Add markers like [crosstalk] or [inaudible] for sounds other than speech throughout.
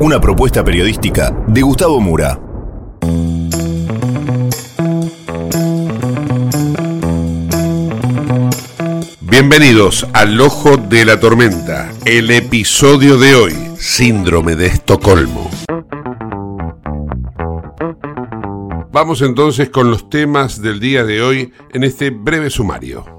Una propuesta periodística de Gustavo Mura. Bienvenidos al Ojo de la Tormenta, el episodio de hoy, Síndrome de Estocolmo. Vamos entonces con los temas del día de hoy en este breve sumario.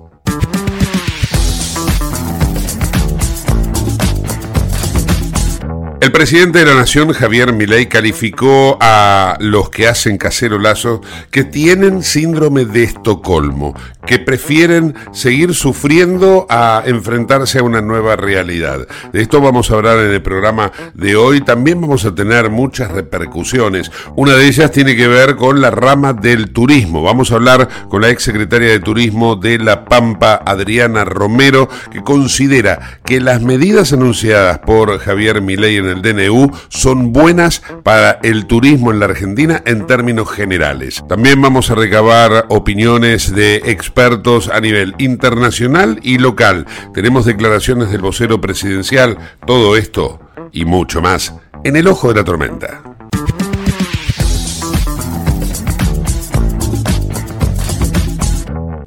El presidente de la Nación, Javier Milei, calificó a los que hacen casero lazo que tienen síndrome de Estocolmo, que prefieren seguir sufriendo a enfrentarse a una nueva realidad. De esto vamos a hablar en el programa de hoy. También vamos a tener muchas repercusiones. Una de ellas tiene que ver con la rama del turismo. Vamos a hablar con la ex secretaria de Turismo de La Pampa, Adriana Romero, que considera que las medidas anunciadas por Javier Milei en el DNU son buenas para el turismo en la Argentina en términos generales. También vamos a recabar opiniones de expertos a nivel internacional y local. Tenemos declaraciones del vocero presidencial, todo esto y mucho más en el ojo de la tormenta.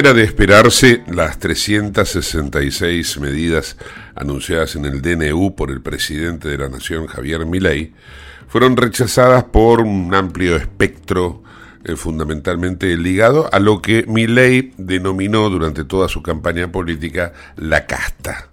De esperarse, las 366 medidas anunciadas en el DNU por el presidente de la Nación, Javier Milei, fueron rechazadas por un amplio espectro eh, fundamentalmente ligado a lo que Milei denominó durante toda su campaña política la casta.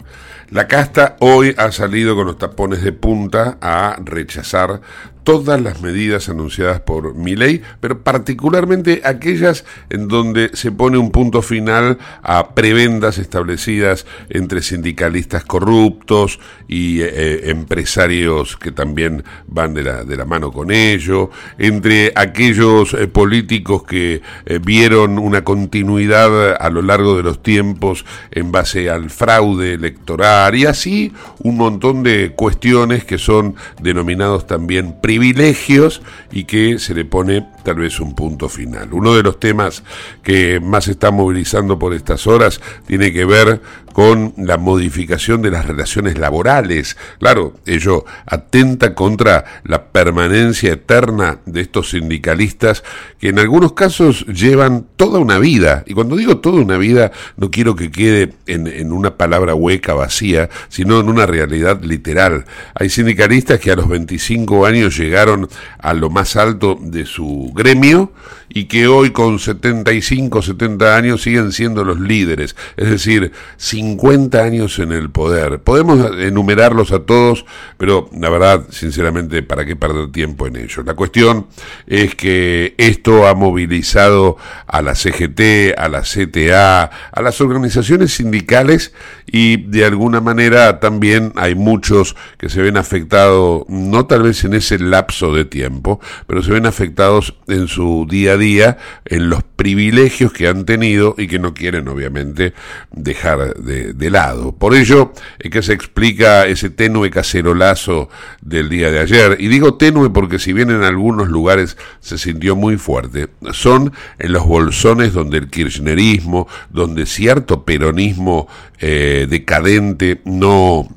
La casta hoy ha salido con los tapones de punta a rechazar todas las medidas anunciadas por Milei, pero particularmente aquellas en donde se pone un punto final a prebendas establecidas entre sindicalistas corruptos y eh, empresarios que también van de la, de la mano con ello, entre aquellos eh, políticos que eh, vieron una continuidad a lo largo de los tiempos en base al fraude electoral y así un montón de cuestiones que son denominados también privilegios y que se le pone tal vez un punto final. Uno de los temas que más está movilizando por estas horas tiene que ver con la modificación de las relaciones laborales. Claro, ello atenta contra la permanencia eterna de estos sindicalistas que en algunos casos llevan toda una vida. Y cuando digo toda una vida, no quiero que quede en, en una palabra hueca, vacía, sino en una realidad literal. Hay sindicalistas que a los 25 años llegaron a lo más alto de su gremio y que hoy con 75, 70 años siguen siendo los líderes, es decir, 50 años en el poder. Podemos enumerarlos a todos, pero la verdad, sinceramente, ¿para qué perder tiempo en ello? La cuestión es que esto ha movilizado a la CGT, a la CTA, a las organizaciones sindicales y de alguna manera también hay muchos que se ven afectados, no tal vez en ese lapso de tiempo, pero se ven afectados en su día a día, en los privilegios que han tenido y que no quieren obviamente dejar de, lado. Por ello es que se explica ese tenue cacerolazo del día de ayer. Y digo tenue porque si bien en algunos lugares se sintió muy fuerte, son en los bolsones donde el kirchnerismo, donde cierto peronismo eh, decadente no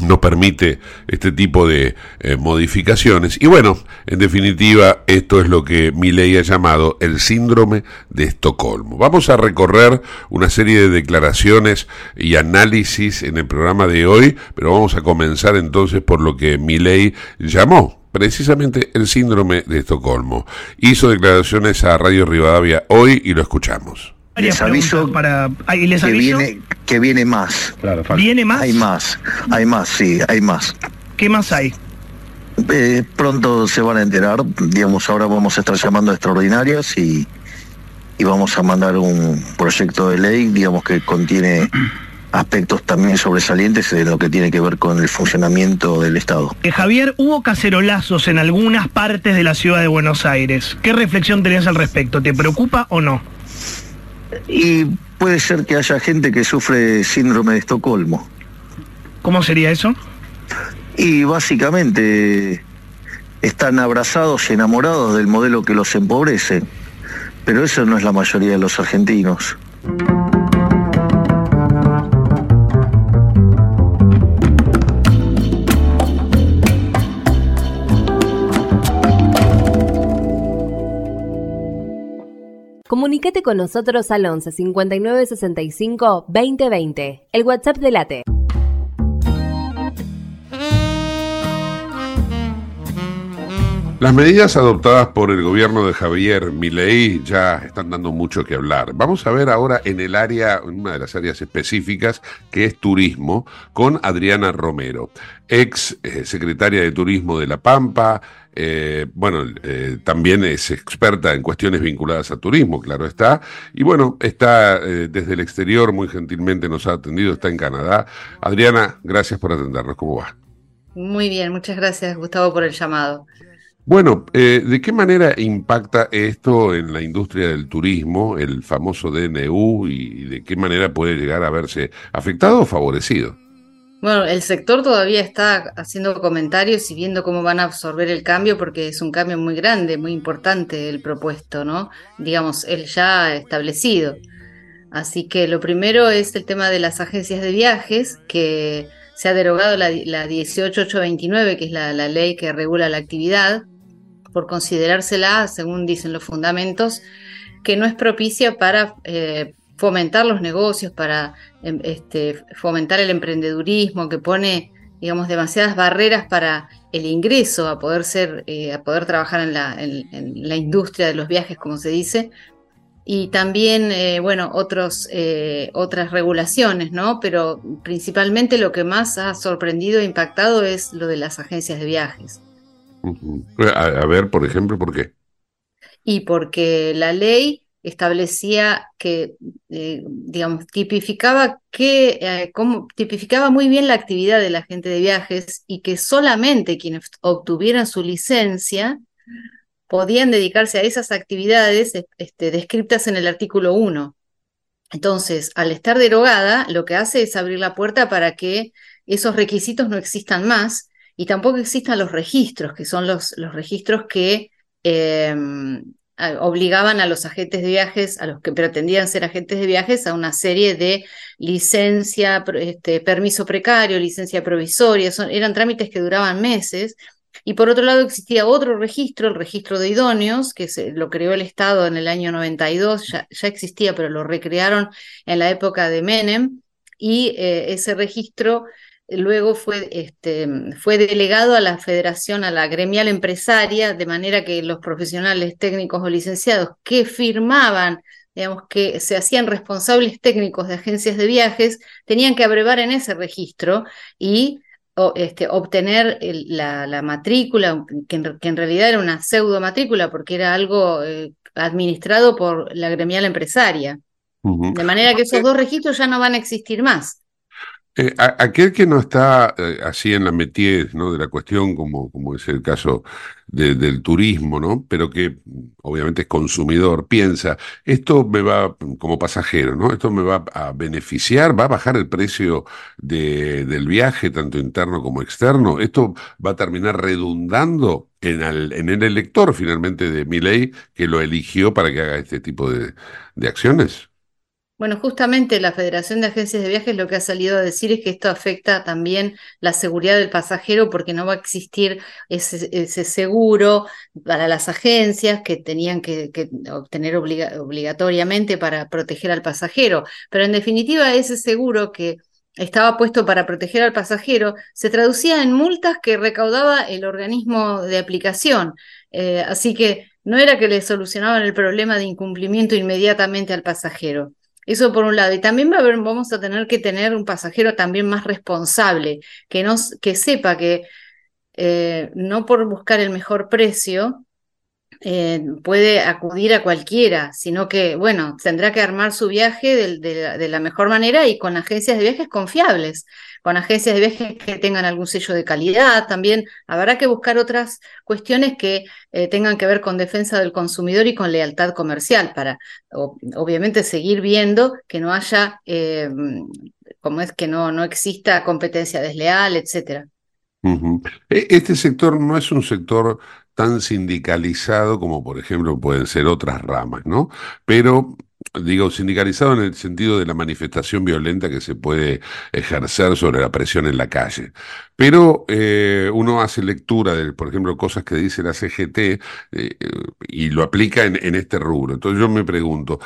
no permite este tipo de eh, modificaciones. Y bueno, en definitiva, esto es lo que mi ley ha llamado el síndrome de Estocolmo. Vamos a recorrer una serie de declaraciones y análisis en el programa de hoy, pero vamos a comenzar entonces por lo que mi ley llamó precisamente el síndrome de Estocolmo. Hizo declaraciones a Radio Rivadavia hoy y lo escuchamos. Les aviso, para, ¿y les que, viene, que viene más. ¿Viene más? Hay más, hay más, sí, hay más. ¿Qué más hay? Eh, pronto se van a enterar, digamos, ahora vamos a estar llamando a extraordinarias y, y vamos a mandar un proyecto de ley, digamos, que contiene aspectos también sobresalientes de lo que tiene que ver con el funcionamiento del Estado. Eh, Javier, hubo cacerolazos en algunas partes de la ciudad de Buenos Aires. ¿Qué reflexión tenés al respecto? ¿Te preocupa o no? Y puede ser que haya gente que sufre síndrome de Estocolmo. ¿Cómo sería eso? Y básicamente están abrazados y enamorados del modelo que los empobrece. Pero eso no es la mayoría de los argentinos. Comunicate con nosotros al 11 59 65 2020, el WhatsApp de Late. Las medidas adoptadas por el gobierno de Javier Milei ya están dando mucho que hablar. Vamos a ver ahora en el área, en una de las áreas específicas, que es turismo, con Adriana Romero, ex eh, secretaria de Turismo de La Pampa. Eh, bueno, eh, también es experta en cuestiones vinculadas a turismo, claro está. Y bueno, está eh, desde el exterior, muy gentilmente nos ha atendido, está en Canadá. Adriana, gracias por atendernos. ¿Cómo va? Muy bien, muchas gracias Gustavo por el llamado. Bueno, eh, ¿de qué manera impacta esto en la industria del turismo, el famoso DNU, y de qué manera puede llegar a verse afectado o favorecido? Bueno, el sector todavía está haciendo comentarios y viendo cómo van a absorber el cambio porque es un cambio muy grande, muy importante el propuesto, ¿no? Digamos, el ya establecido. Así que lo primero es el tema de las agencias de viajes, que se ha derogado la, la 18829, que es la, la ley que regula la actividad, por considerársela, según dicen los fundamentos, que no es propicia para eh, fomentar los negocios, para em, este, fomentar el emprendedurismo, que pone, digamos, demasiadas barreras para el ingreso a poder ser, eh, a poder trabajar en la, en- en la industria de los viajes, como se dice. Y también, eh, bueno, otros, eh, otras regulaciones, ¿no? Pero principalmente lo que más ha sorprendido e impactado es lo de las agencias de viajes. A ver, por ejemplo, ¿por qué? y porque la ley establecía que, eh, digamos, tipificaba que, eh, tipificaba muy bien la actividad del agente de viajes y que solamente quienes obtuvieran su licencia podían dedicarse a esas actividades este, descritas en el artículo 1. Entonces, al estar derogada, lo que hace es abrir la puerta para que esos requisitos no existan más y tampoco existan los registros, que son los, los registros que eh, obligaban a los agentes de viajes, a los que pretendían ser agentes de viajes, a una serie de licencia, este, permiso precario, licencia provisoria, son, eran trámites que duraban meses. Y por otro lado existía otro registro, el registro de idóneos, que se, lo creó el Estado en el año 92, ya, ya existía, pero lo recrearon en la época de Menem, y eh, ese registro luego fue, este, fue delegado a la federación, a la gremial empresaria, de manera que los profesionales técnicos o licenciados que firmaban, digamos, que se hacían responsables técnicos de agencias de viajes, tenían que abrevar en ese registro y este, obtener la, matrícula, que en, realidad era una pseudo matrícula porque era algo eh, administrado por la gremial empresaria. De manera que esos dos registros ya no van a existir más. Eh, aquel que no está eh, así en la métier ¿no? de la cuestión, como, como es el caso del turismo, ¿no? pero que obviamente es consumidor, piensa, esto me va, como pasajero, ¿no? esto me va a beneficiar, va a bajar el precio de, del viaje, tanto interno como externo, esto va a terminar redundando en el, en el elector finalmente de mi ley que lo eligió para que haga este tipo de, de acciones. Bueno, justamente la Federación de Agencias de Viajes lo que ha salido a decir es que esto afecta también la seguridad del pasajero porque no va a existir ese, seguro para las agencias que tenían que, obtener obligatoriamente para proteger al pasajero. Pero en definitiva, ese seguro que estaba puesto para proteger al pasajero se traducía en multas que recaudaba el organismo de aplicación. Eh, así que no era que le solucionaban el problema de incumplimiento inmediatamente al pasajero. Eso por un lado. Y también va a haber, vamos a tener que tener un pasajero también más responsable, que, nos, que sepa que eh, no por buscar el mejor precio eh, puede acudir a cualquiera, sino que, bueno, tendrá que armar su viaje de, la mejor manera y con agencias de viajes confiables con agencias de viajes que tengan algún sello de calidad. También habrá que buscar otras cuestiones que eh, tengan que ver con defensa del consumidor y con lealtad comercial para, obviamente, seguir viendo que no haya, eh, como es que no, no exista competencia desleal, etcétera. E, este sector no es un sector tan sindicalizado como por ejemplo pueden ser otras ramas, ¿no? Pero digo, sindicalizado en el sentido de la manifestación violenta que se puede ejercer sobre la presión en la calle. Pero eh, uno hace lectura de, por ejemplo, cosas que dice la CGT eh, y lo aplica en, en este rubro. Entonces yo me pregunto,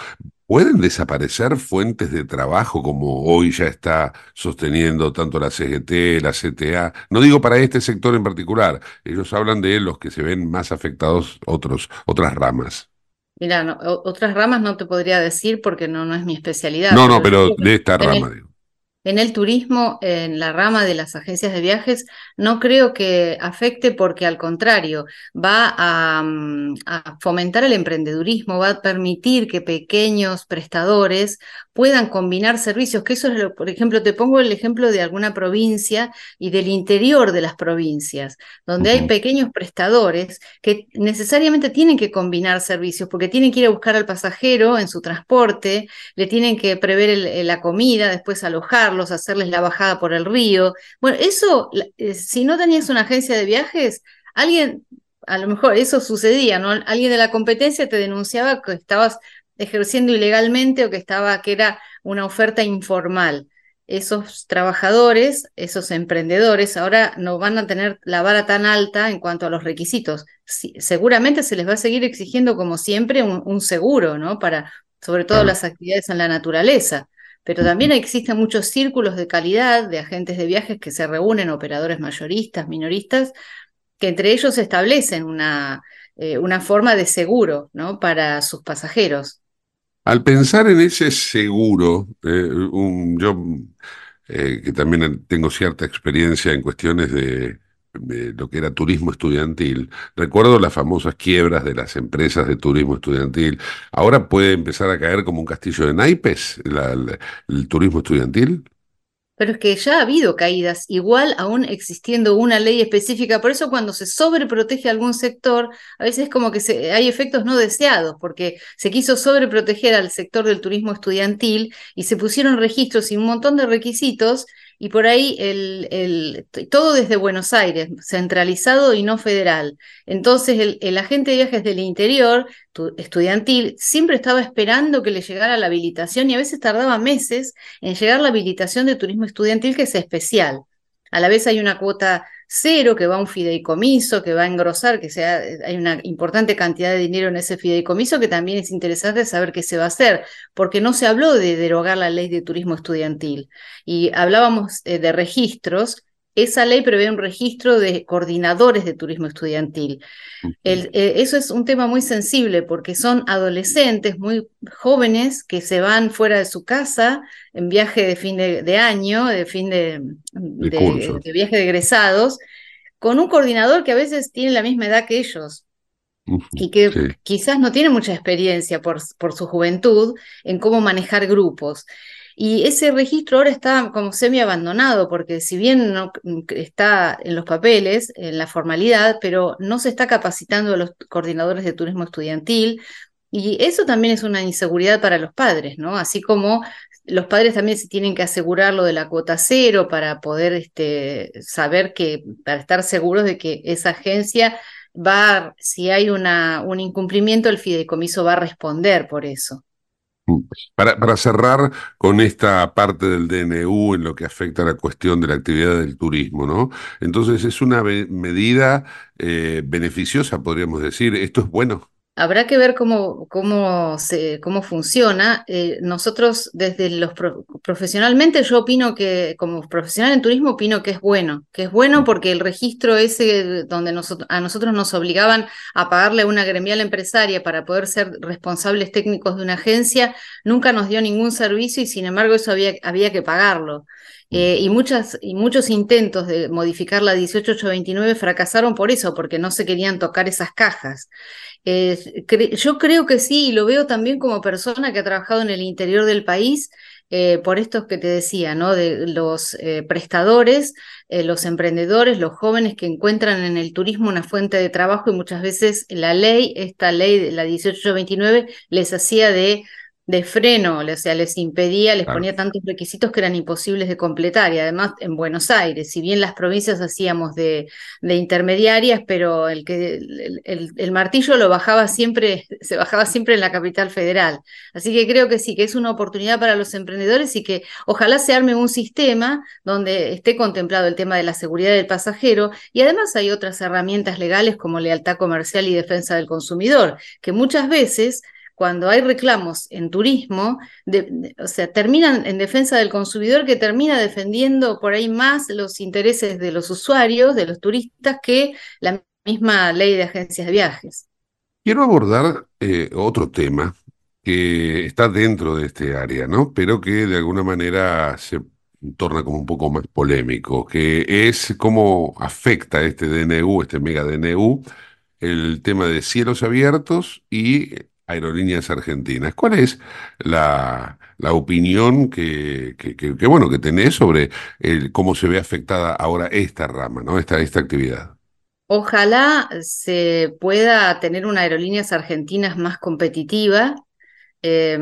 ¿Pueden desaparecer fuentes de trabajo como hoy ya está sosteniendo tanto la CGT, la CTA? No digo para este sector en particular, ellos hablan de los que se ven más afectados otros, otras ramas. Mira, otras ramas no te podría decir porque no, no es mi especialidad. No, no, pero de esta rama, digo. En el turismo, en la rama de las agencias de viajes, no creo que afecte porque al contrario, va a, mm, fomentar el emprendedurismo, va a permitir que pequeños prestadores puedan combinar servicios, que eso es lo, por ejemplo, te pongo el ejemplo de alguna provincia y del interior de las provincias, donde hay pequeños prestadores que necesariamente tienen que combinar servicios porque tienen que ir a buscar al pasajero en su transporte, le tienen que prever la comida, después alojar hacerles la bajada por el río. Bueno, eso, eh, si no tenías una agencia de viajes, alguien, a lo mejor eso sucedía, ¿no? Alguien de la competencia te denunciaba que estabas ejerciendo ilegalmente o que estaba, que era una oferta informal. Esos trabajadores, esos emprendedores, ahora no van a tener la vara tan alta en cuanto a los requisitos. seguramente se les va a seguir exigiendo, como siempre, un, seguro, ¿no? Para, sobre todo las actividades en la naturaleza pero también existen muchos círculos de calidad de agentes de viajes que se reúnen, operadores mayoristas, minoristas, que entre ellos establecen una, eh, una forma de seguro ¿no? para sus pasajeros. Al pensar en ese seguro, eh, yo eh, que también tengo cierta experiencia en cuestiones de lo que era turismo estudiantil. Recuerdo las famosas quiebras de las empresas de turismo estudiantil. Ahora puede empezar a caer como un castillo de naipes el turismo estudiantil. Pero es que ya ha habido caídas, igual aún existiendo una ley específica. Por eso cuando se sobreprotege algún sector, a veces como que se, hay efectos no deseados, porque se quiso sobreproteger al sector del turismo estudiantil y se pusieron registros y un montón de requisitos y por ahí el, el, todo desde Buenos Aires, centralizado y no federal. Entonces el, el agente de viajes del interior, tu, estudiantil, siempre estaba esperando que le llegara la habilitación y a veces tardaba meses en llegar la habilitación de turismo estudiantil que es especial. A la vez hay una cuota cero que va a un fideicomiso, que va a engrosar, que sea, hay una importante cantidad de dinero en ese fideicomiso que también es interesante saber qué se va a hacer, porque no se habló de derogar la ley de turismo estudiantil y hablábamos eh, de registros. Esa ley prevé un registro de coordinadores de turismo estudiantil. El, eh, eso es un tema muy sensible porque son adolescentes muy jóvenes que se van fuera de su casa en viaje de fin de, de año, de fin de, de, de, viaje de egresados, con un coordinador que a veces tiene la misma edad que ellos y que sí. quizás no tiene mucha experiencia por, por su juventud en cómo manejar grupos. Y ese registro ahora está como semi abandonado, porque si bien no está en los papeles, en la formalidad, pero no se está capacitando a los coordinadores de turismo estudiantil. Y eso también es una inseguridad para los padres, ¿no? Así como los padres también se tienen que asegurar lo de la cuota cero para poder este, saber que, para estar seguros de que esa agencia va, si hay una, un incumplimiento, el fideicomiso va a responder por eso. Para, cerrar con esta parte del DNU en lo que afecta a la cuestión de la actividad del turismo, ¿no? Entonces es una medida eh, beneficiosa, podríamos decir. ¿Esto es bueno? Habrá que ver cómo, cómo, se, cómo funciona. Eh, nosotros desde los pro, profesionalmente yo opino que como profesional en turismo opino que es bueno, que es bueno porque el registro ese donde a nosotros nos obligaban a pagarle una gremial empresaria para poder ser responsables técnicos de una agencia, nunca nos dio ningún servicio y sin embargo eso había, había que pagarlo. Eh, y, muchas, y muchos intentos de modificar la 18829 fracasaron por eso, porque no se querían tocar esas cajas. Eh, cre yo creo que sí, y lo veo también como persona que ha trabajado en el interior del país, eh, por estos que te decía, ¿no? De los eh, prestadores, eh, los emprendedores, los jóvenes que encuentran en el turismo una fuente de trabajo y muchas veces la ley, esta ley, la 1829, les hacía de de freno, o sea, les impedía, les claro. ponía tantos requisitos que eran imposibles de completar. Y además en Buenos Aires, si bien las provincias hacíamos de, de intermediarias, pero el, que, el, el, el, martillo lo bajaba siempre, [laughs] se bajaba siempre en la capital federal. Así que creo que sí, que es una oportunidad para los emprendedores y que ojalá se arme un sistema donde esté contemplado el tema de la seguridad del pasajero y además hay otras herramientas legales como lealtad comercial y defensa del consumidor, que muchas veces cuando hay reclamos en turismo, o sea, terminan en defensa del consumidor que termina defendiendo por ahí más los intereses de los usuarios, de los turistas, que la misma ley de agencias de viajes. Quiero abordar eh, otro tema que está dentro de este área, ¿no? Pero que de alguna manera se torna como un poco más polémico, que es cómo afecta este DNU, este mega DNU, el tema de cielos abiertos y Aerolíneas Argentinas. ¿Cuál es la, la opinión que, que, bueno, que tenés sobre cómo se ve afectada ahora esta rama, ¿no? esta, esta actividad? Ojalá se pueda tener una aerolíneas argentinas más competitiva. Eh,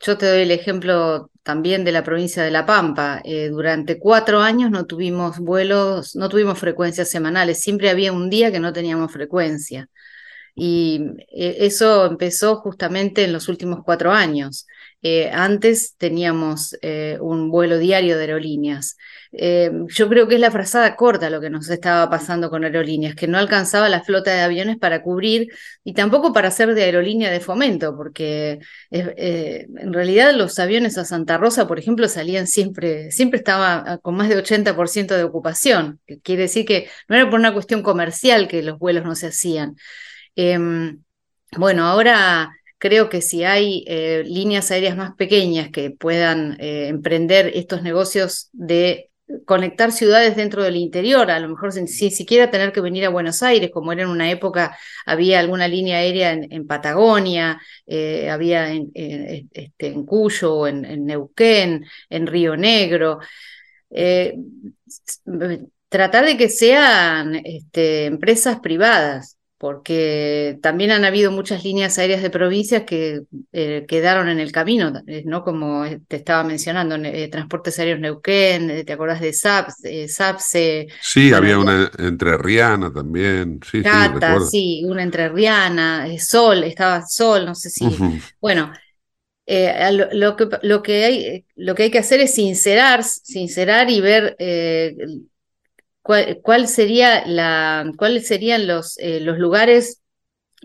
yo te doy el ejemplo también de la provincia de La Pampa. Eh, durante cuatro años no tuvimos vuelos, no tuvimos frecuencias semanales. Siempre había un día que no teníamos frecuencia. Y eh, eso empezó justamente en los últimos cuatro años. Eh, antes teníamos eh, un vuelo diario de aerolíneas. Yo creo que es la frazada corta lo que nos estaba pasando con aerolíneas, que no alcanzaba la flota de aviones para cubrir y tampoco para ser de aerolínea de fomento, porque en realidad los aviones a Santa Rosa, por ejemplo, salían siempre, siempre estaba con más de 80% de ocupación, que quiere decir que no era por una cuestión comercial que los vuelos no se hacían. Eh, bueno, ahora creo que si hay eh, líneas aéreas más pequeñas que puedan eh, emprender estos negocios de conectar ciudades dentro del interior, a lo mejor sin, siquiera tener que venir a Buenos Aires, como era en una época, había alguna línea aérea en, Patagonia, eh, había en, en, este, Cuyo, en, en, Neuquén, en Río Negro. tratar de que sean este, empresas privadas porque también han habido muchas líneas aéreas de provincias que eh, quedaron en el camino, eh, ¿no? Como te estaba mencionando, eh, Transportes Aéreos Neuquén, eh, ¿te acordás de SAPS, eh, SAPSE? Sí, había una entrerriana también. Sí, sí, sí, una entrerriana, eh, Sol, estaba Sol, no sé si. Bueno, eh, lo, lo que, lo que hay, lo que hay que hacer es sincerar, sincerar y ver eh, cuál, sería la, cuáles serían los, eh, los lugares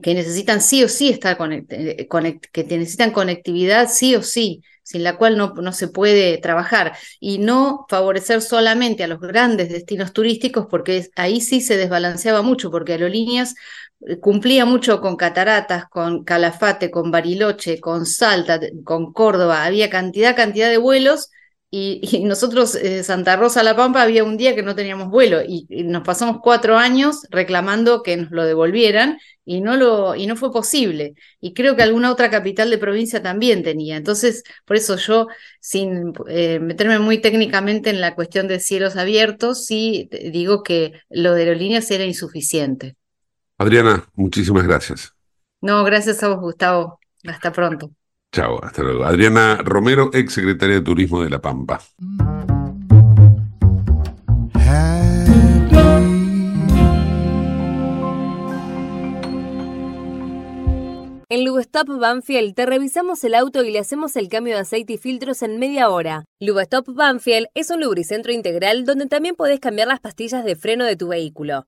que necesitan sí o sí estar conect- eh, que necesitan conectividad sí o sí, sin la cual no, no se puede trabajar, y no favorecer solamente a los grandes destinos turísticos, porque ahí sí se desbalanceaba mucho, porque Aerolíneas eh, cumplía mucho con Cataratas, con Calafate, con Bariloche, con Salta, con Córdoba, había cantidad, cantidad de vuelos. Y, y nosotros, eh, Santa Rosa La Pampa, había un día que no teníamos vuelo y, y nos pasamos cuatro años reclamando que nos lo devolvieran y no, lo, y no fue posible. Y creo que alguna otra capital de provincia también tenía. Entonces, por eso yo, sin eh, meterme muy técnicamente en la cuestión de cielos abiertos, sí digo que lo de aerolíneas era insuficiente. Adriana, muchísimas gracias. No, gracias a vos, Gustavo. Hasta pronto. Chao, hasta luego. Adriana Romero, ex secretaria de Turismo de La Pampa. En Lubestop Banfield te revisamos el auto y le hacemos el cambio de aceite y filtros en media hora. Lubestop Banfield es un lubricentro integral donde también podés cambiar las pastillas de freno de tu vehículo.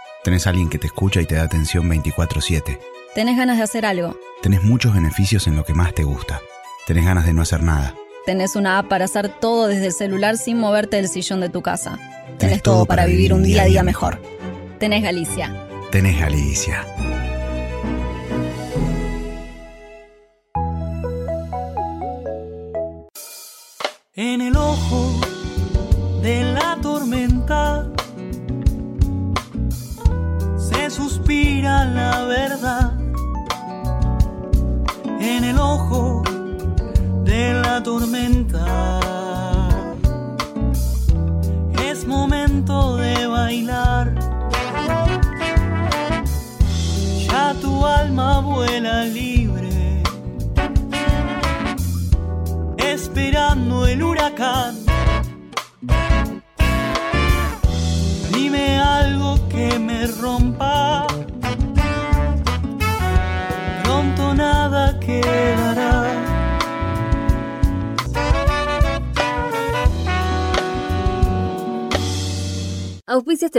Tenés alguien que te escucha y te da atención 24/7. ¿Tenés ganas de hacer algo? Tenés muchos beneficios en lo que más te gusta. Tenés ganas de no hacer nada. Tenés una app para hacer todo desde el celular sin moverte del sillón de tu casa. Tenés todo para vivir un día a día mejor. Tenés Galicia. Tenés Galicia.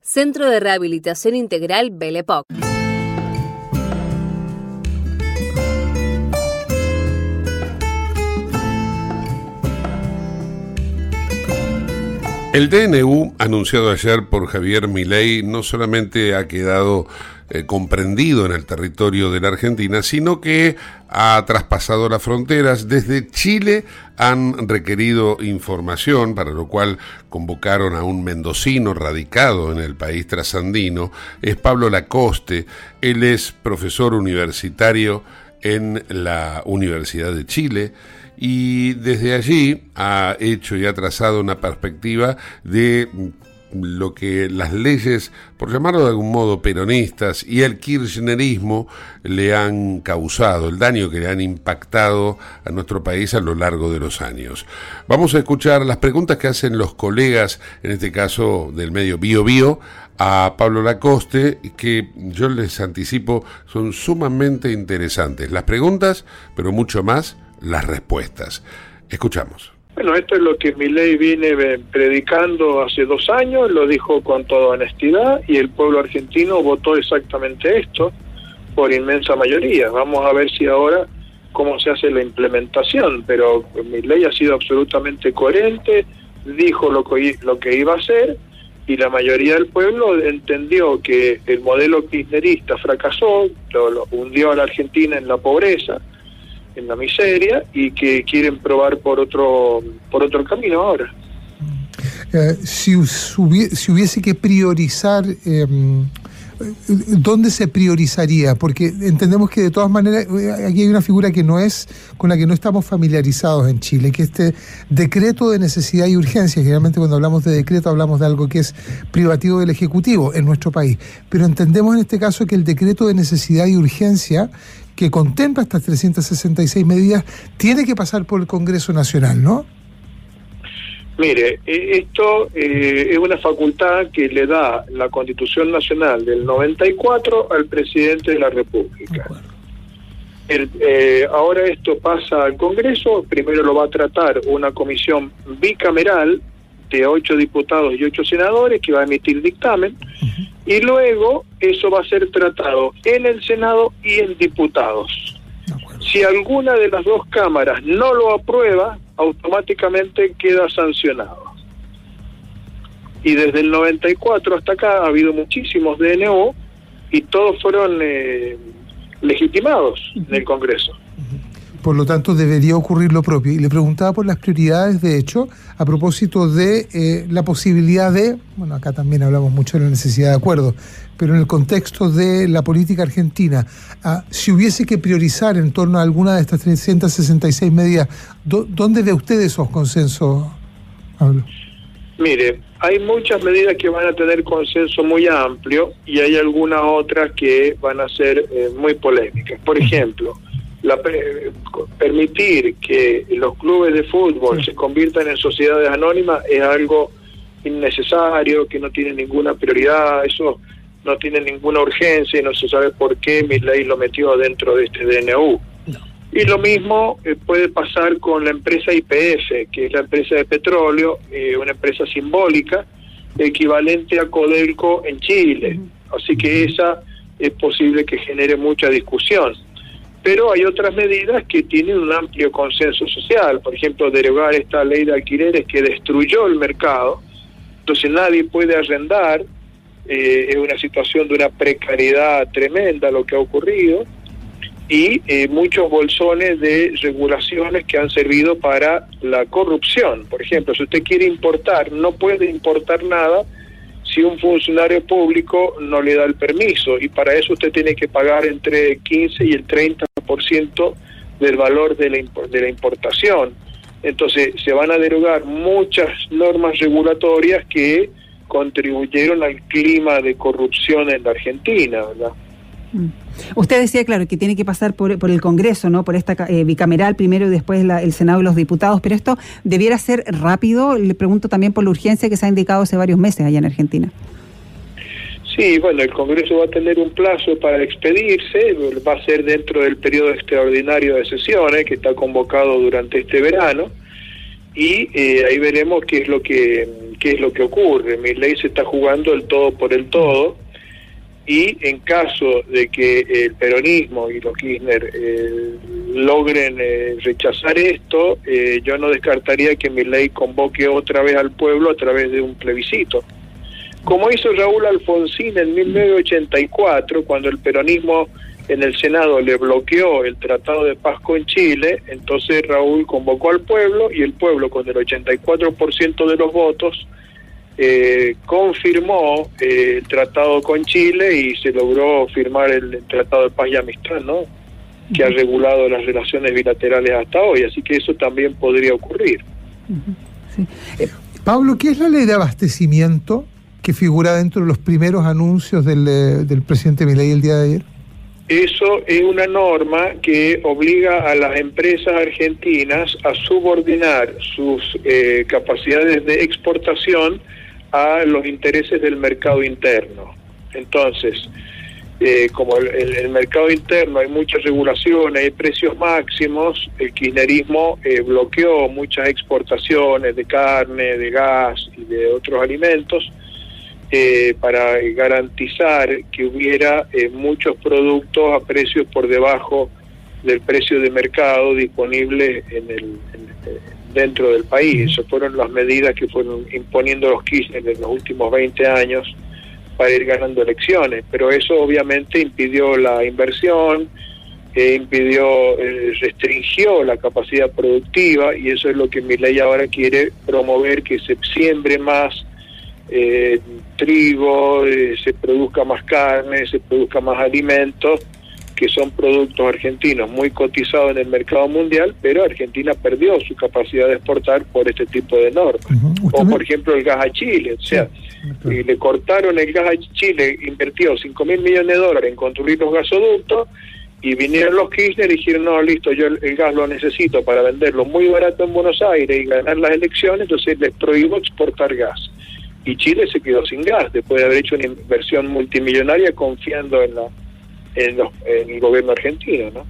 Centro de Rehabilitación Integral Belepoc. El DNU, anunciado ayer por Javier Milei, no solamente ha quedado eh, comprendido en el territorio de la Argentina, sino que ha traspasado las fronteras. Desde Chile han requerido información, para lo cual convocaron a un mendocino radicado en el país trasandino. Es Pablo Lacoste. Él es profesor universitario en la Universidad de Chile y desde allí ha hecho y ha trazado una perspectiva de lo que las leyes, por llamarlo de algún modo, peronistas y el kirchnerismo le han causado, el daño que le han impactado a nuestro país a lo largo de los años. Vamos a escuchar las preguntas que hacen los colegas, en este caso del medio Bio Bio, a Pablo Lacoste, que yo les anticipo son sumamente interesantes. Las preguntas, pero mucho más las respuestas. Escuchamos. Bueno, esto es lo que mi ley viene predicando hace dos años, lo dijo con toda honestidad y el pueblo argentino votó exactamente esto por inmensa mayoría. Vamos a ver si ahora cómo se hace la implementación, pero mi ley ha sido absolutamente coherente, dijo lo que, lo que iba a hacer y la mayoría del pueblo entendió que el modelo kirchnerista fracasó, lo hundió a la Argentina en la pobreza, en la miseria y que quieren probar por otro por otro camino ahora. Eh, si, si, hubiese que priorizar, em, ¿dónde se priorizaría? Porque entendemos que de todas maneras eh, aquí hay una figura que no es con la que no estamos familiarizados en Chile, que este decreto de necesidad y urgencia. Generalmente cuando hablamos de decreto hablamos de algo que es privativo del Ejecutivo en nuestro país, pero entendemos en este caso que el decreto de necesidad y urgencia que contempla estas 366 medidas tiene que pasar por el Congreso Nacional, ¿no? Mire, e, esto eh, es una facultad que le da la Constitución Nacional del 94 al presidente de la República. Eh, ahora esto pasa al Congreso, primero lo va a tratar una comisión bicameral de ocho diputados y ocho senadores que va a emitir dictamen y luego eso va a ser tratado en el Senado y en diputados. Si alguna de las dos cámaras no lo aprueba, automáticamente queda sancionado. Y desde el 94 hasta acá ha habido muchísimos DNO y todos fueron eh, legitimados en el Congreso. Por lo tanto, debería ocurrir lo propio. Y le preguntaba por las prioridades, de hecho, a propósito de eh, la posibilidad de, bueno, acá también hablamos mucho de la necesidad de acuerdo, pero en el contexto de la política argentina, ah, si hubiese que priorizar en torno a alguna de estas 366 medidas, ¿dónde ve usted esos consensos, Pablo? Mire, hay muchas medidas que van a tener consenso muy amplio y hay algunas otras que van a ser eh, muy polémicas. Por ejemplo, la, permitir que los clubes de fútbol se conviertan en sociedades anónimas es algo innecesario, que no tiene ninguna prioridad, eso no tiene ninguna urgencia y no se sabe por qué mi ley lo metió dentro de este DNU. Y lo mismo eh, puede pasar con la empresa IPF, que es la empresa de petróleo, eh, una empresa simbólica, equivalente a Codelco en Chile. Así que esa es posible que genere mucha discusión. Pero hay otras medidas que tienen un amplio consenso social, por ejemplo, derogar esta ley de alquileres que destruyó el mercado, entonces nadie puede arrendar, eh, es una situación de una precariedad tremenda lo que ha ocurrido, y eh, muchos bolsones de regulaciones que han servido para la corrupción. Por ejemplo, si usted quiere importar, no puede importar nada si un funcionario público no le da el permiso y para eso usted tiene que pagar entre el 15 y el 30% del valor de la, de la importación. Entonces se van a derogar muchas normas regulatorias que contribuyeron al clima de corrupción en la Argentina, ¿verdad? Mm. Usted decía, claro, que tiene que pasar por, el Congreso, ¿no? Por esta eh, bicameral primero y después el Senado y los diputados, pero esto debiera ser rápido. Le pregunto también por la urgencia que se ha indicado hace varios meses allá en Argentina. Sí, bueno, el Congreso va a tener un plazo para expedirse, va a ser dentro del periodo extraordinario de sesiones que está convocado durante este verano y eh, ahí veremos qué es lo que qué es lo que ocurre. Mi ley se está jugando el todo por el todo y en caso de que el peronismo y los Kirchner eh, logren eh, rechazar esto, eh, yo no descartaría que mi ley convoque otra vez al pueblo a través de un plebiscito. Como hizo Raúl Alfonsín en 1984, cuando el peronismo en el Senado le bloqueó el Tratado de Paz con Chile, entonces Raúl convocó al pueblo y el pueblo con el 84% de los votos eh, confirmó eh, el tratado con Chile y se logró firmar el, Tratado de Paz y Amistad, ¿no? Que ha regulado las relaciones bilaterales hasta hoy, así que eso también podría ocurrir. Pablo, ¿qué es la ley de abastecimiento? que figura dentro de los primeros anuncios del, eh, del presidente Milei el día de ayer? Eso es una norma que obliga a las empresas argentinas a subordinar sus eh, capacidades de exportación a los intereses del mercado interno. Entonces, eh, como el, el- mercado interno hay muchas regulaciones, hay precios máximos, el kirchnerismo eh, bloqueó muchas exportaciones de carne, de gas y de otros alimentos eh, para garantizar que hubiera eh, muchos productos a precios por debajo del precio de mercado disponible en el, en- eh, dentro del país. Esas fueron las medidas que fueron imponiendo los Kirchner en los últimos 20 años para ir ganando elecciones, pero eso obviamente impidió la inversión, eh, impidió, restringió la capacidad productiva y eso es lo que mi ley ahora quiere promover, que se siembre más eh, trigo, eh, se produzca más carne, se produzca más alimentos, que son productos argentinos muy cotizados en el mercado mundial, pero Argentina perdió su capacidad de exportar por este tipo de normas. O por ejemplo el gas a Chile, o sea, y le cortaron el gas a Chile, invirtió 5 mil millones de dólares en construir los gasoductos y vinieron los Kirchner y dijeron, no, listo, yo el, el gas lo necesito para venderlo muy barato en Buenos Aires y ganar las elecciones, entonces les prohíbo exportar gas. Y Chile se quedó sin gas después de haber hecho una inversión multimillonaria confiando en la en, los- en el gobierno argentino, ¿no?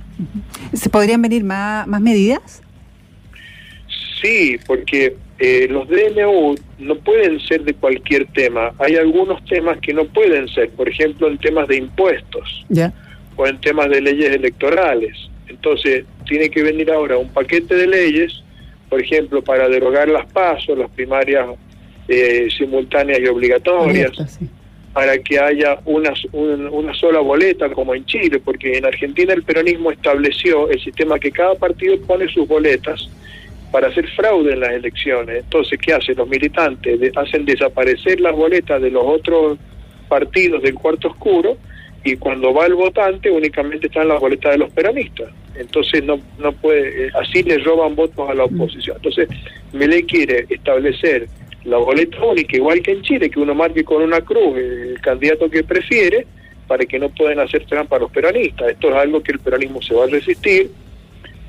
¿Se podrían venir más, más medidas? Sí, porque eh, los DNU no pueden ser de cualquier tema. Hay algunos temas que no pueden ser, por ejemplo, en temas de impuestos o en temas de leyes electorales. Entonces, tiene que venir ahora un paquete de leyes, por ejemplo, para derogar las pasos, las primarias eh, simultáneas y obligatorias, para que haya una, un- una sola boleta como en Chile, porque en Argentina el peronismo estableció el sistema que cada partido pone sus boletas para hacer fraude en las elecciones. Entonces, ¿qué hacen los militantes? De- hacen desaparecer las boletas de los otros partidos del cuarto oscuro y cuando va el votante únicamente están las boletas de los peronistas. Entonces no no puede eh, así le roban votos a la oposición. Entonces Milei quiere establecer la boleta única igual que en Chile que uno marque con una cruz el candidato que prefiere para que no puedan hacer trampa los peronistas. Esto es algo que el peronismo se va a resistir.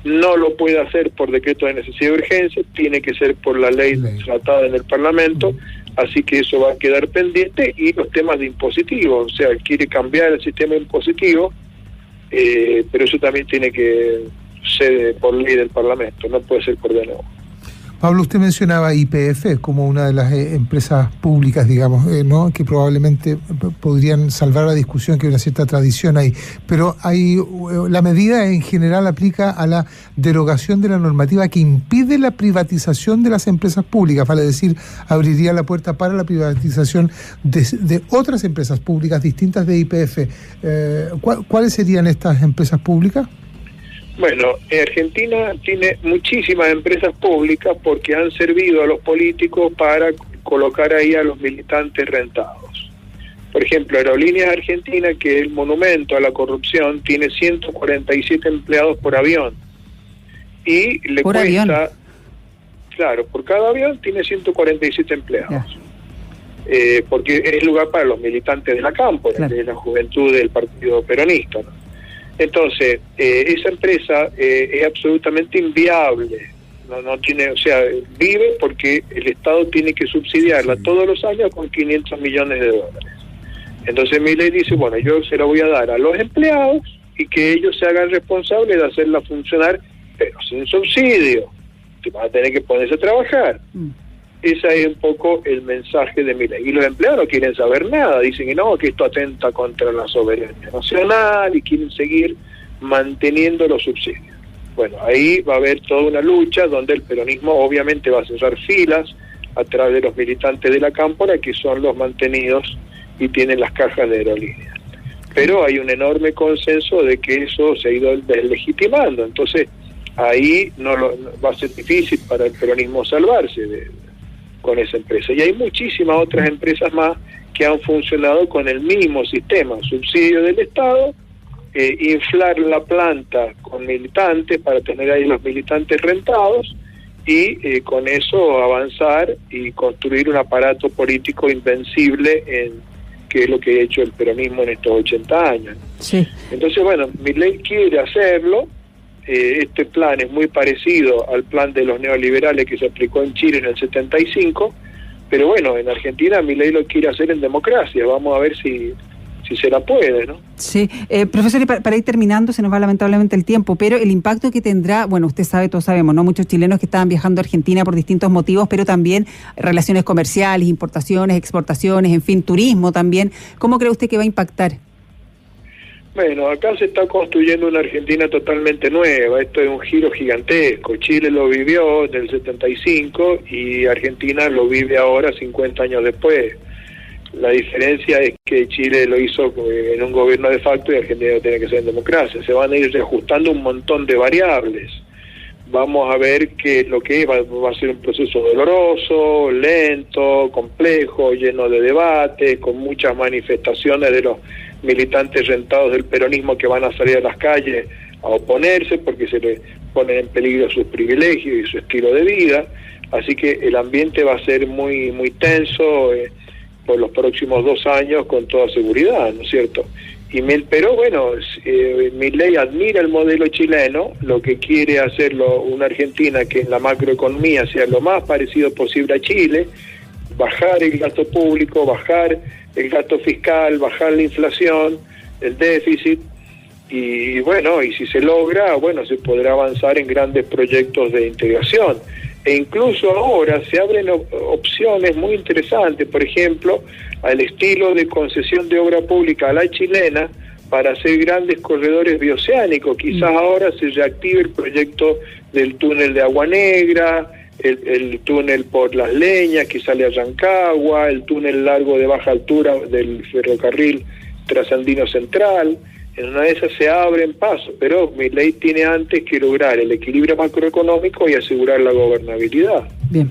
No lo puede hacer por decreto de necesidad de urgencia, tiene que ser por la ley tratada en el Parlamento, así que eso va a quedar pendiente y los temas de impositivo, o sea, quiere cambiar el sistema impositivo, eh, pero eso también tiene que ser por ley del Parlamento, no puede ser por de nuevo. Pablo, usted mencionaba IPF como una de las eh, empresas públicas, digamos, eh, ¿no? que probablemente p- podrían salvar la discusión, que hay una cierta tradición ahí. Pero hay eh, la medida en general aplica a la derogación de la normativa que impide la privatización de las empresas públicas, vale decir, abriría la puerta para la privatización de, de otras empresas públicas distintas de IPF. Eh, ¿cuál- ¿Cuáles serían estas empresas públicas? Bueno, Argentina tiene muchísimas empresas públicas porque han servido a los políticos para colocar ahí a los militantes rentados. Por ejemplo, Aerolíneas Argentina, que es el monumento a la corrupción, tiene 147 empleados por avión. Y le Por cuesta, avión. claro, por cada avión tiene 147 empleados. Eh, porque es lugar para los militantes de la campo, de la juventud del Partido Peronista. ¿no? Entonces, eh, esa empresa eh, es absolutamente inviable. No, no tiene, o sea, vive porque el Estado tiene que subsidiarla todos los años con 500 millones de dólares. Entonces mi ley dice, bueno, yo se la voy a dar a los empleados y que ellos se hagan responsables de hacerla funcionar, pero sin subsidio. Que van a tener que ponerse a trabajar. Ese es un poco el mensaje de mi ley. Y los empleados no quieren saber nada, dicen que no, que esto atenta contra la soberanía nacional y quieren seguir manteniendo los subsidios. Bueno, ahí va a haber toda una lucha donde el peronismo obviamente va a cerrar filas a través de los militantes de la cámpora que son los mantenidos y tienen las cajas de aerolíneas. Pero hay un enorme consenso de que eso se ha ido deslegitimando. Entonces, ahí no, lo, va a ser difícil para el peronismo salvarse de, con esa empresa. Y hay muchísimas otras empresas más que han funcionado con el mismo sistema, subsidio del Estado, eh, inflar la planta con militantes para tener ahí los militantes rentados y eh, con eso avanzar y construir un aparato político invencible en que es lo que ha hecho el peronismo en estos 80 años. Sí. Entonces, bueno, mi ley quiere hacerlo. Eh, este plan es muy parecido al plan de los neoliberales que se aplicó en Chile en el 75, pero bueno, en Argentina mi ley lo quiere hacer en democracia. Vamos a ver si, si se la puede, ¿no? Sí, eh, profesor, y pa- para, ir terminando, se nos va lamentablemente el tiempo, pero el impacto que tendrá, bueno, usted sabe, todos sabemos, ¿no? Muchos chilenos que estaban viajando a Argentina por distintos motivos, pero también relaciones comerciales, importaciones, exportaciones, en fin, turismo también. ¿Cómo cree usted que va a impactar? Bueno, acá se está construyendo una Argentina totalmente nueva. Esto es un giro gigantesco. Chile lo vivió en el 75 y Argentina lo vive ahora 50 años después. La diferencia es que Chile lo hizo en un gobierno de facto y Argentina tiene que ser en democracia. Se van a ir reajustando un montón de variables. Vamos a ver que lo que va, va a ser un proceso doloroso, lento, complejo, lleno de debates, con muchas manifestaciones de los militantes rentados del peronismo que van a salir a las calles a oponerse porque se les ponen en peligro sus privilegios y su estilo de vida. Así que el ambiente va a ser muy, muy tenso eh, por los próximos dos años con toda seguridad, ¿no es cierto? Y Mil, pero bueno, eh, Milei admira el modelo chileno, lo que quiere hacerlo una Argentina que en la macroeconomía sea lo más parecido posible a Chile, bajar el gasto público, bajar el gasto fiscal, bajar la inflación, el déficit, y bueno, y si se logra, bueno, se podrá avanzar en grandes proyectos de integración. E incluso ahora se abren op- opciones muy interesantes, por ejemplo, al estilo de concesión de obra pública a la chilena para hacer grandes corredores bioceánicos. Quizás ahora se reactive el proyecto del túnel de Agua Negra, el, el túnel por Las Leñas que sale a Rancagua, el túnel largo de baja altura del ferrocarril trasandino central. En una de esas se abren pasos, pero mi ley tiene antes que lograr el equilibrio macroeconómico y asegurar la gobernabilidad. Bien.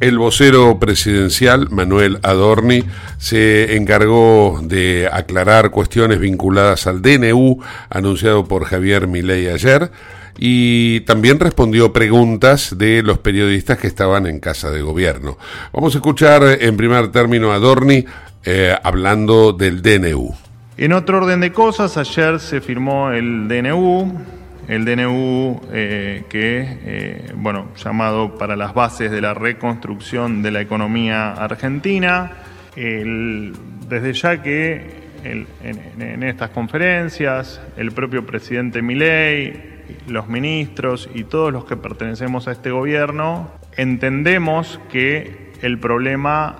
El vocero presidencial, Manuel Adorni, se encargó de aclarar cuestiones vinculadas al DNU anunciado por Javier Milei ayer y también respondió preguntas de los periodistas que estaban en casa de gobierno. Vamos a escuchar en primer término a Adorni eh, hablando del DNU. En otro orden de cosas, ayer se firmó el DNU, el DNU eh, que, eh, bueno, llamado para las bases de la reconstrucción de la economía argentina. Desde ya que en, estas conferencias, el propio presidente Milei, los ministros y todos los que pertenecemos a este gobierno, entendemos que el problema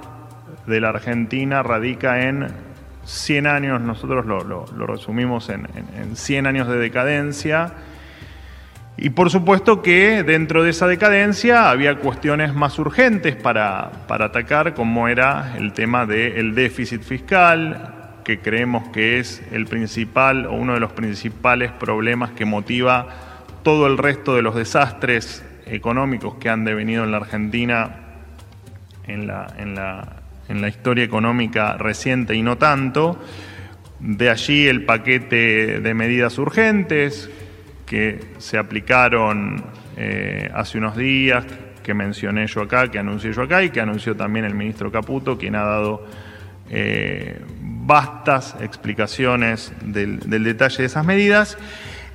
de la Argentina radica en 100 años, nosotros lo, lo- lo resumimos en, en- en 100 años de decadencia, y por supuesto que dentro de esa decadencia había cuestiones más urgentes para, para atacar, como era el tema del déficit fiscal, que creemos que es el principal o uno de los principales problemas que motiva todo el resto de los desastres económicos que han devenido en la Argentina en la, en la, en la historia económica reciente y no tanto. De allí el paquete de medidas urgentes que se aplicaron eh, hace unos días, que mencioné yo acá, que anuncié yo acá y que anunció también el ministro Caputo, quien ha dado eh, vastas explicaciones del, detalle de esas medidas.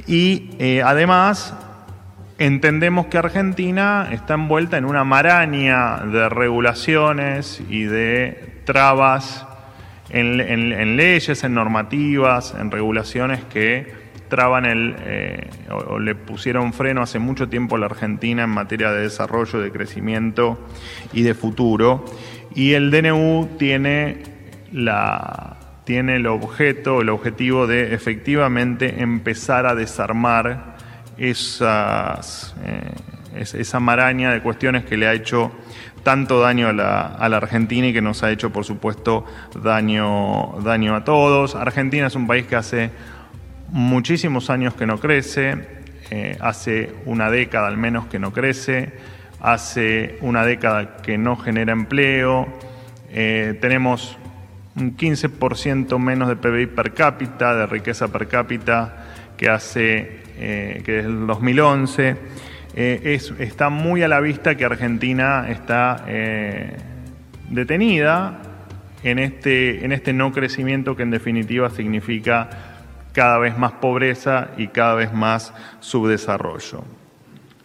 Y eh, además entendemos que Argentina está envuelta en una maraña de regulaciones y de trabas en leyes, en normativas, en regulaciones que el, eh, o, le pusieron freno hace mucho tiempo a la Argentina en materia de desarrollo, de crecimiento y de futuro. Y el DNU tiene, la, tiene el objeto, el objetivo de efectivamente empezar a desarmar esas, eh, esa maraña de cuestiones que le ha hecho tanto daño a la, a la, Argentina y que nos ha hecho, por supuesto, daño, daño a todos. Argentina es un país que hace muchísimos años que no crece, eh, hace una década al menos que no crece, hace una década que no genera empleo, eh, tenemos un 15% menos de PBI per cápita, de riqueza per cápita que hace eh, que el 2011. es, está muy a la vista que Argentina está detenida en este, en este no crecimiento que en definitiva significa cada vez más pobreza y cada vez más subdesarrollo.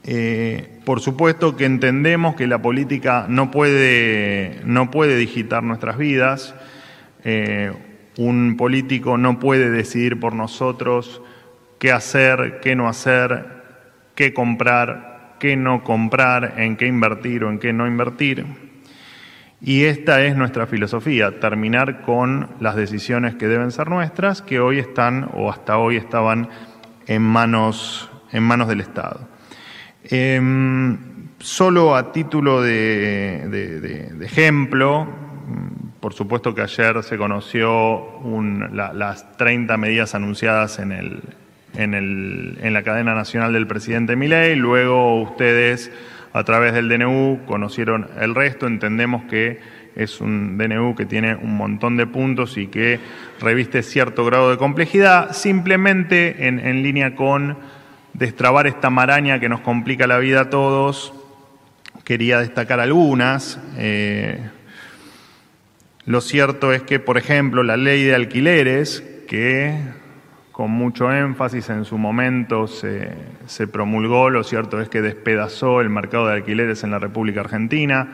Eh, por supuesto que entendemos que la política no puede, no puede digitar nuestras vidas. Eh, un político no puede decidir por nosotros qué hacer, qué no hacer, qué comprar, qué no comprar, en qué invertir o en qué no invertir. Y esta es nuestra filosofía, terminar con las decisiones que deben ser nuestras, que hoy están o hasta hoy estaban en manos, en manos del Estado. Em, solo a título de, ejemplo, por supuesto que ayer se conoció las 30 medidas anunciadas en, el, en, el, en la cadena nacional del presidente Milei, luego ustedes a través del DNU, conocieron el resto, entendemos que es un DNU que tiene un montón de puntos y que reviste cierto grado de complejidad, simplemente en, línea con destrabar esta maraña que nos complica la vida a todos, quería destacar algunas. Eh, lo cierto es que, por ejemplo, la ley de alquileres, que con mucho énfasis en su momento se, promulgó, lo cierto es que despedazó el mercado de alquileres en la República Argentina,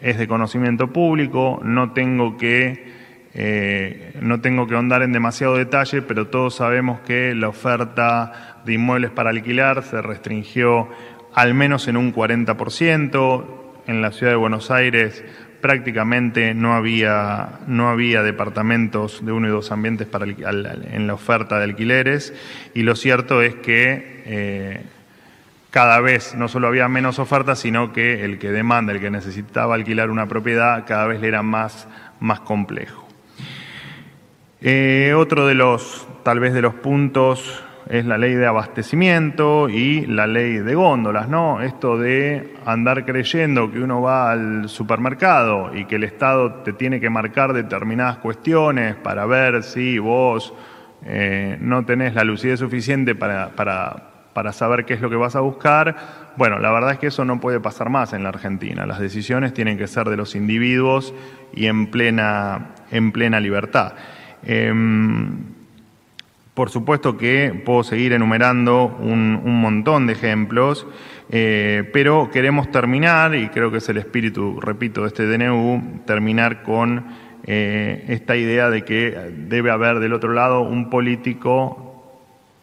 es de conocimiento público, no tengo que, eh, no tengo que ahondar en demasiado detalle, pero todos sabemos que la oferta de inmuebles para alquilar se restringió al menos en un 40%, en la ciudad de Buenos Aires prácticamente no había, no había departamentos de uno y dos ambientes en la oferta de alquileres y lo cierto es que eh, cada vez no solo había menos ofertas, sino que el que demanda, el que necesitaba alquilar una propiedad, cada vez le era más, más complejo. Eh, otro de los, tal vez de los puntos es la ley de abastecimiento y la ley de góndolas, ¿no? Esto de andar creyendo que uno va al supermercado y que el Estado te tiene que marcar determinadas cuestiones para ver si vos eh, no tenés la lucidez suficiente para, para, para saber qué es lo que vas a buscar. Bueno, la verdad es que eso no puede pasar más en la Argentina. Las decisiones tienen que ser de los individuos y en plena, en plena libertad. Em, por supuesto que puedo seguir enumerando un, montón de ejemplos, eh, pero queremos terminar, y creo que es el espíritu, repito, de este DNU, terminar con eh, esta idea de que debe haber del otro lado un político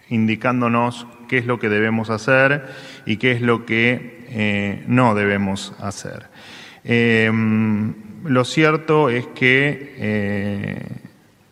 indicándonos qué es lo que debemos hacer y qué es lo que eh, no debemos hacer. lo cierto es que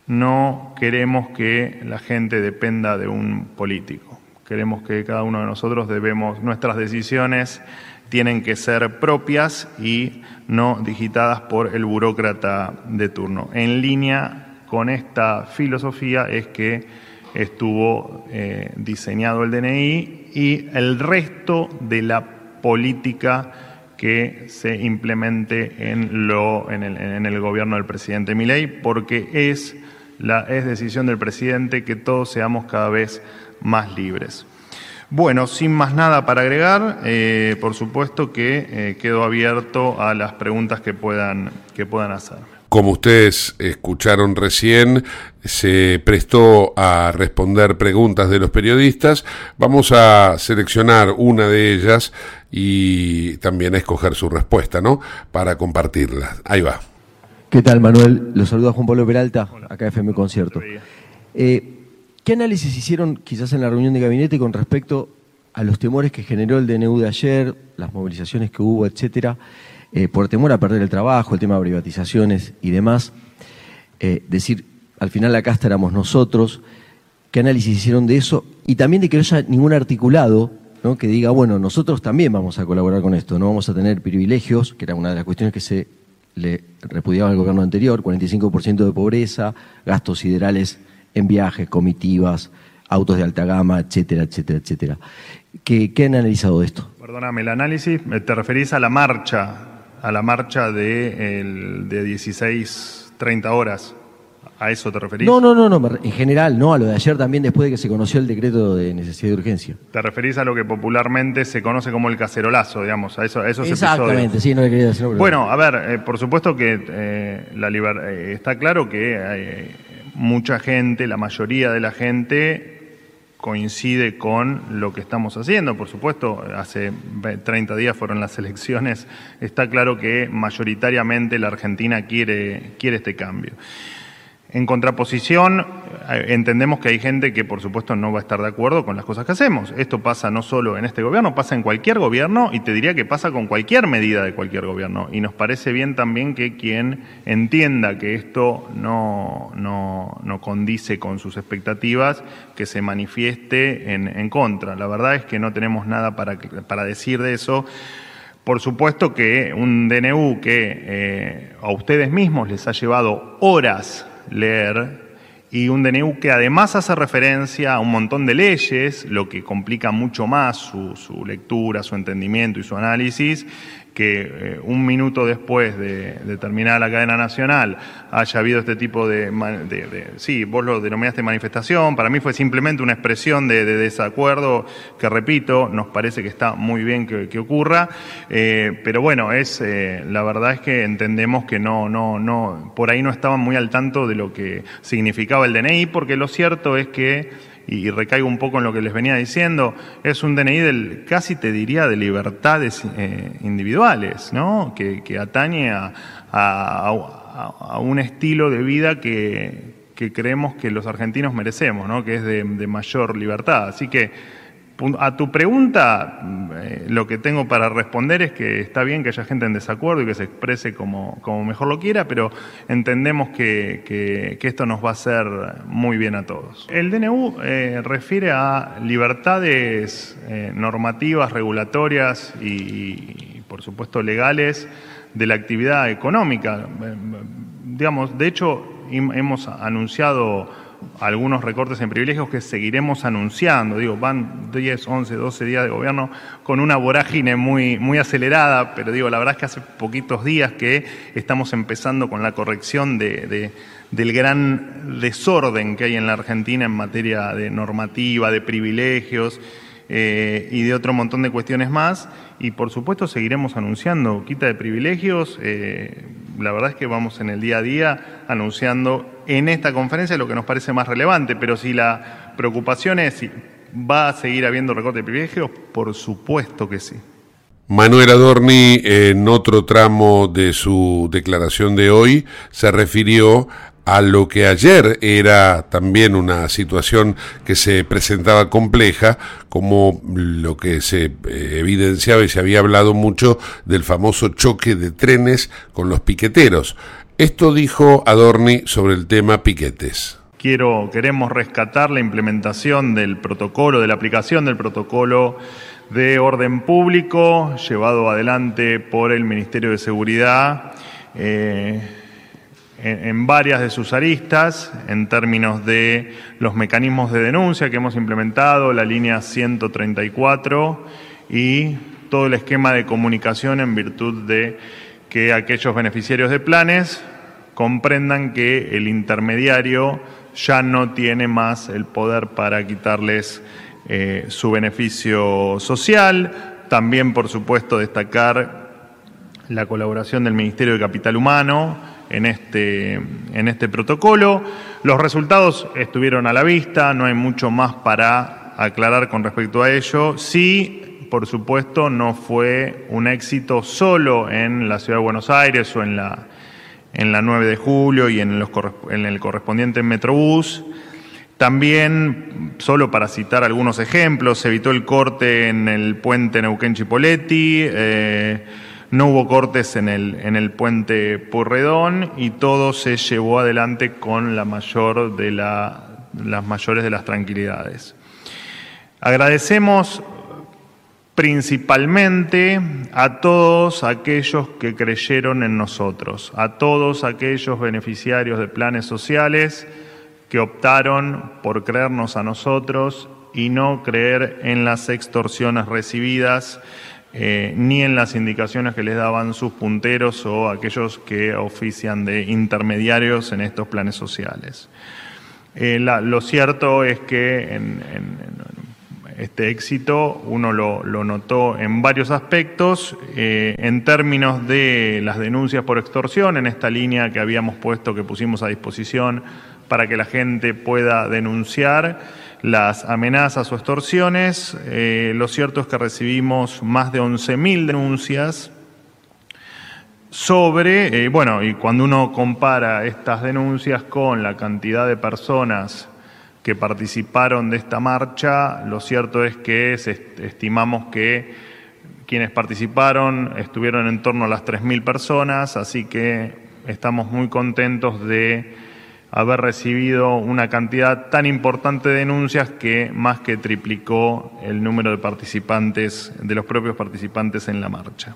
no queremos que la gente dependa de un político. Queremos que cada uno de nosotros debemos, nuestras decisiones tienen que ser propias y no digitadas por el burócrata de turno. En línea con esta filosofía es que estuvo eh, diseñado el DNI y el resto de la política que se implemente en, lo, en, el, en el gobierno del presidente Milei, porque es la, es decisión del presidente que todos seamos cada vez más libres. Bueno, sin más nada para agregar, eh, por supuesto que eh, quedo abierto a las preguntas que puedan, que puedan hacer. Como ustedes escucharon recién, se prestó a responder preguntas de los periodistas. Vamos a seleccionar una de ellas y también a escoger su respuesta, ¿no? Para compartirla. Ahí va. ¿Qué tal, Manuel? Los saluda Juan Pablo Peralta, acá FM Concierto. Eh, ¿Qué análisis hicieron quizás en la reunión de gabinete con respecto a los temores que generó el DNU de ayer, las movilizaciones que hubo, etcétera, eh, por temor a perder el trabajo, el tema de privatizaciones y demás? Eh, decir, al final la casta éramos nosotros, ¿qué análisis hicieron de eso? Y también de que no haya ningún articulado ¿no? que diga, bueno, nosotros también vamos a colaborar con esto, no vamos a tener privilegios, que era una de las cuestiones que se le repudiaba al gobierno anterior, 45% de pobreza, gastos siderales en viajes, comitivas, autos de alta gama, etcétera, etcétera, etcétera. ¿Qué, han analizado esto? Perdóname, el análisis, te referís a la marcha, a la marcha de, el, de 16, 30 horas. ¿A eso te referís? No, no, no, no, en general, no, a lo de ayer también después de que se conoció el decreto de necesidad de urgencia. Te referís a lo que popularmente se conoce como el cacerolazo, digamos, a, eso, a esos Exactamente, episodios. sí, no le quería decir. Bueno, a ver, eh, por supuesto que eh, la liber- eh, está claro que mucha gente, la mayoría de la gente coincide con lo que estamos haciendo. Por supuesto, hace ve- 30 días fueron las [laughs] elecciones. Está claro que mayoritariamente la Argentina quiere, quiere este cambio. En contraposición, eh, entendemos que hay gente que por supuesto no va a estar de acuerdo con las cosas que hacemos. Esto pasa no solo en este gobierno, pasa en cualquier gobierno y te diría que pasa con cualquier medida de cualquier gobierno. Y nos parece bien también que quien entienda que esto no, no, no condice con sus expectativas, que se manifieste en, en contra. La verdad es que no tenemos nada para, para decir de eso. Por supuesto que un DNU que eh, a ustedes mismos les ha llevado horas leer y un DNU que además hace referencia a un montón de leyes, lo que complica mucho más su, su lectura, su entendimiento y su análisis, que eh, un minuto después de, terminar la cadena nacional haya habido este tipo de, sí, vos lo denominaste manifestación, para mí fue simplemente una expresión de, de desacuerdo que, repito, nos parece que está muy bien que, que ocurra, eh, pero bueno, es eh, la verdad es que entendemos que no, no, no, por ahí no estaban muy al tanto de lo que significaba el DNI, porque lo cierto es que y recaigo un poco en lo que les venía diciendo, es un DNI del, casi te diría, de libertades eh, individuales, ¿no? Que, que atañe a, a- a- un estilo de vida que, que creemos que los argentinos merecemos, ¿no? Que es de, de mayor libertad. Así que A tu pregunta, eh, lo que tengo para responder es que está bien que haya gente en desacuerdo y que se exprese como, como mejor lo quiera, pero entendemos que, que- esto nos va a hacer muy bien a todos. El DNU eh, refiere a libertades eh, normativas, regulatorias y, y, por supuesto, legales de la actividad económica. Eh, Digamos, de hecho, hemos anunciado algunos recortes en privilegios que seguiremos anunciando. Digo, van 10, 11, 12 días de gobierno con una vorágine muy, muy acelerada, pero digo, la verdad es que hace poquitos días que estamos empezando con la corrección de, de- del gran desorden que hay en la Argentina en materia de normativa, de privilegios eh, y de otro montón de cuestiones más. Y por supuesto seguiremos anunciando quita de privilegios. eh, la verdad es que vamos en el día a día anunciando en esta conferencia lo que nos parece más relevante, pero si la preocupación es si va a seguir habiendo recorte de privilegios, por supuesto que sí. Manuel Adorni, en otro tramo de su declaración de hoy, se refirió a lo que ayer era también una situación que se presentaba compleja, como lo que se eh, evidenciaba y se había hablado mucho del famoso choque de trenes con los piqueteros. Esto dijo Adorni sobre el tema piquetes. Quiero, queremos rescatar la implementación del protocolo, de la aplicación del protocolo de orden público llevado adelante por el Ministerio de Seguridad eh, en, varias de sus aristas, en términos de los mecanismos de denuncia que hemos implementado, la línea 134 y todo el esquema de comunicación en virtud de que aquellos beneficiarios de planes comprendan que el intermediario ya no tiene más el poder para quitarles eh, su beneficio social. También, por supuesto, destacar la colaboración del Ministerio de Capital Humano en este, en este protocolo. Los resultados estuvieron a la vista, no hay mucho más para aclarar con respecto a ello. Sí, por supuesto, no fue un éxito solo en la Ciudad de Buenos Aires o en la, en la 9 de julio y en, el correspondiente Metrobús. También, solo para citar algunos ejemplos, se evitó el corte en el puente Neuquén-Chipoletti, eh, no hubo cortes en el, en el puente Purredón y todo se llevó adelante con la mayor de la, las mayores de las tranquilidades. Agradecemos principalmente a todos aquellos que creyeron en nosotros, a todos aquellos beneficiarios de planes sociales, que optaron por creernos a nosotros y no creer en las extorsiones recibidas eh, ni en las indicaciones que les daban sus punteros o aquellos que ofician de intermediarios en estos planes sociales. Eh, lo cierto es que en, este éxito uno lo, notó en varios aspectos, eh, en términos de las denuncias por extorsión, en esta línea que habíamos puesto, que pusimos a disposición para que la gente pueda denunciar las amenazas o extorsiones. Eh, lo cierto es que recibimos más de 11.000 denuncias sobre, eh, bueno, y cuando uno compara estas denuncias con la cantidad de personas que participaron de esta marcha, lo cierto es que estimamos que quienes participaron estuvieron en torno a las 3.000 personas, así que estamos muy contentos de haber recibido una cantidad tan importante de denuncias que más que triplicó el número de participantes, de los propios participantes en la marcha.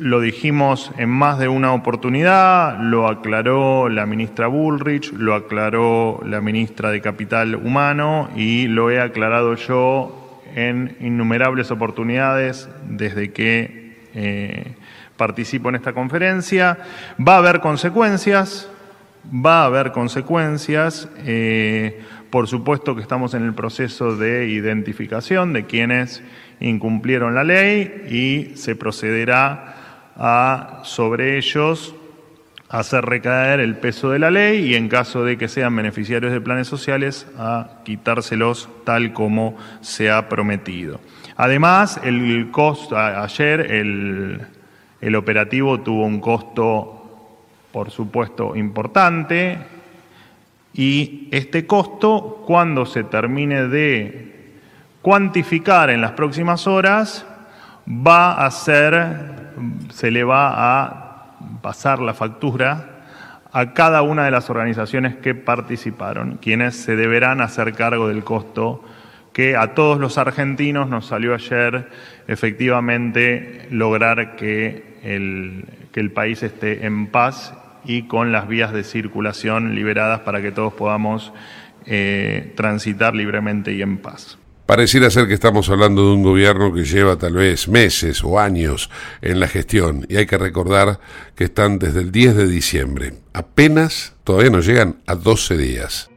Lo dijimos en más de una oportunidad, lo aclaró la ministra Bullrich, lo aclaró la ministra de Capital Humano y lo he aclarado yo en innumerables oportunidades desde que eh, participo en esta conferencia. Va a haber consecuencias, va a haber consecuencias. Eh, por supuesto que estamos en el proceso de identificación de quienes incumplieron la ley y se procederá a sobre ellos hacer recaer el peso de la ley y en caso de que sean beneficiarios de planes sociales a quitárselos tal como se ha prometido. Además, el ayer el, el operativo tuvo un costo por supuesto, importante, y este costo, cuando se termine de cuantificar en las próximas horas, va a ser, se le va a pasar la factura a cada una de las organizaciones que participaron, quienes se deberán hacer cargo del costo que a todos los argentinos nos salió ayer efectivamente lograr que el, que el país esté en paz y con las vías de circulación liberadas para que todos podamos eh, transitar libremente y en paz. Pareciera ser que estamos hablando de un gobierno que lleva tal vez meses o años en la gestión y hay que recordar que están desde el 10 de diciembre. Apenas todavía no llegan a 12 días.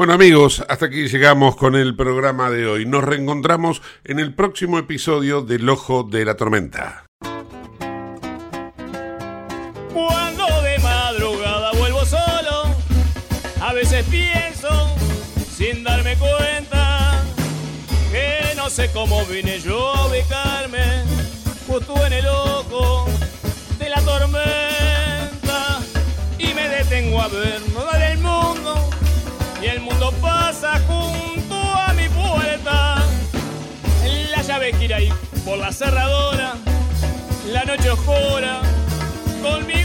Bueno amigos, hasta aquí llegamos con el programa de hoy. Nos reencontramos en el próximo episodio del Ojo de la Tormenta. Cuando de madrugada vuelvo solo, a veces pienso, sin darme cuenta, que no sé cómo vine yo a ubicarme justo en el ojo La llave gira ahí por la cerradora, la noche oscura, con mi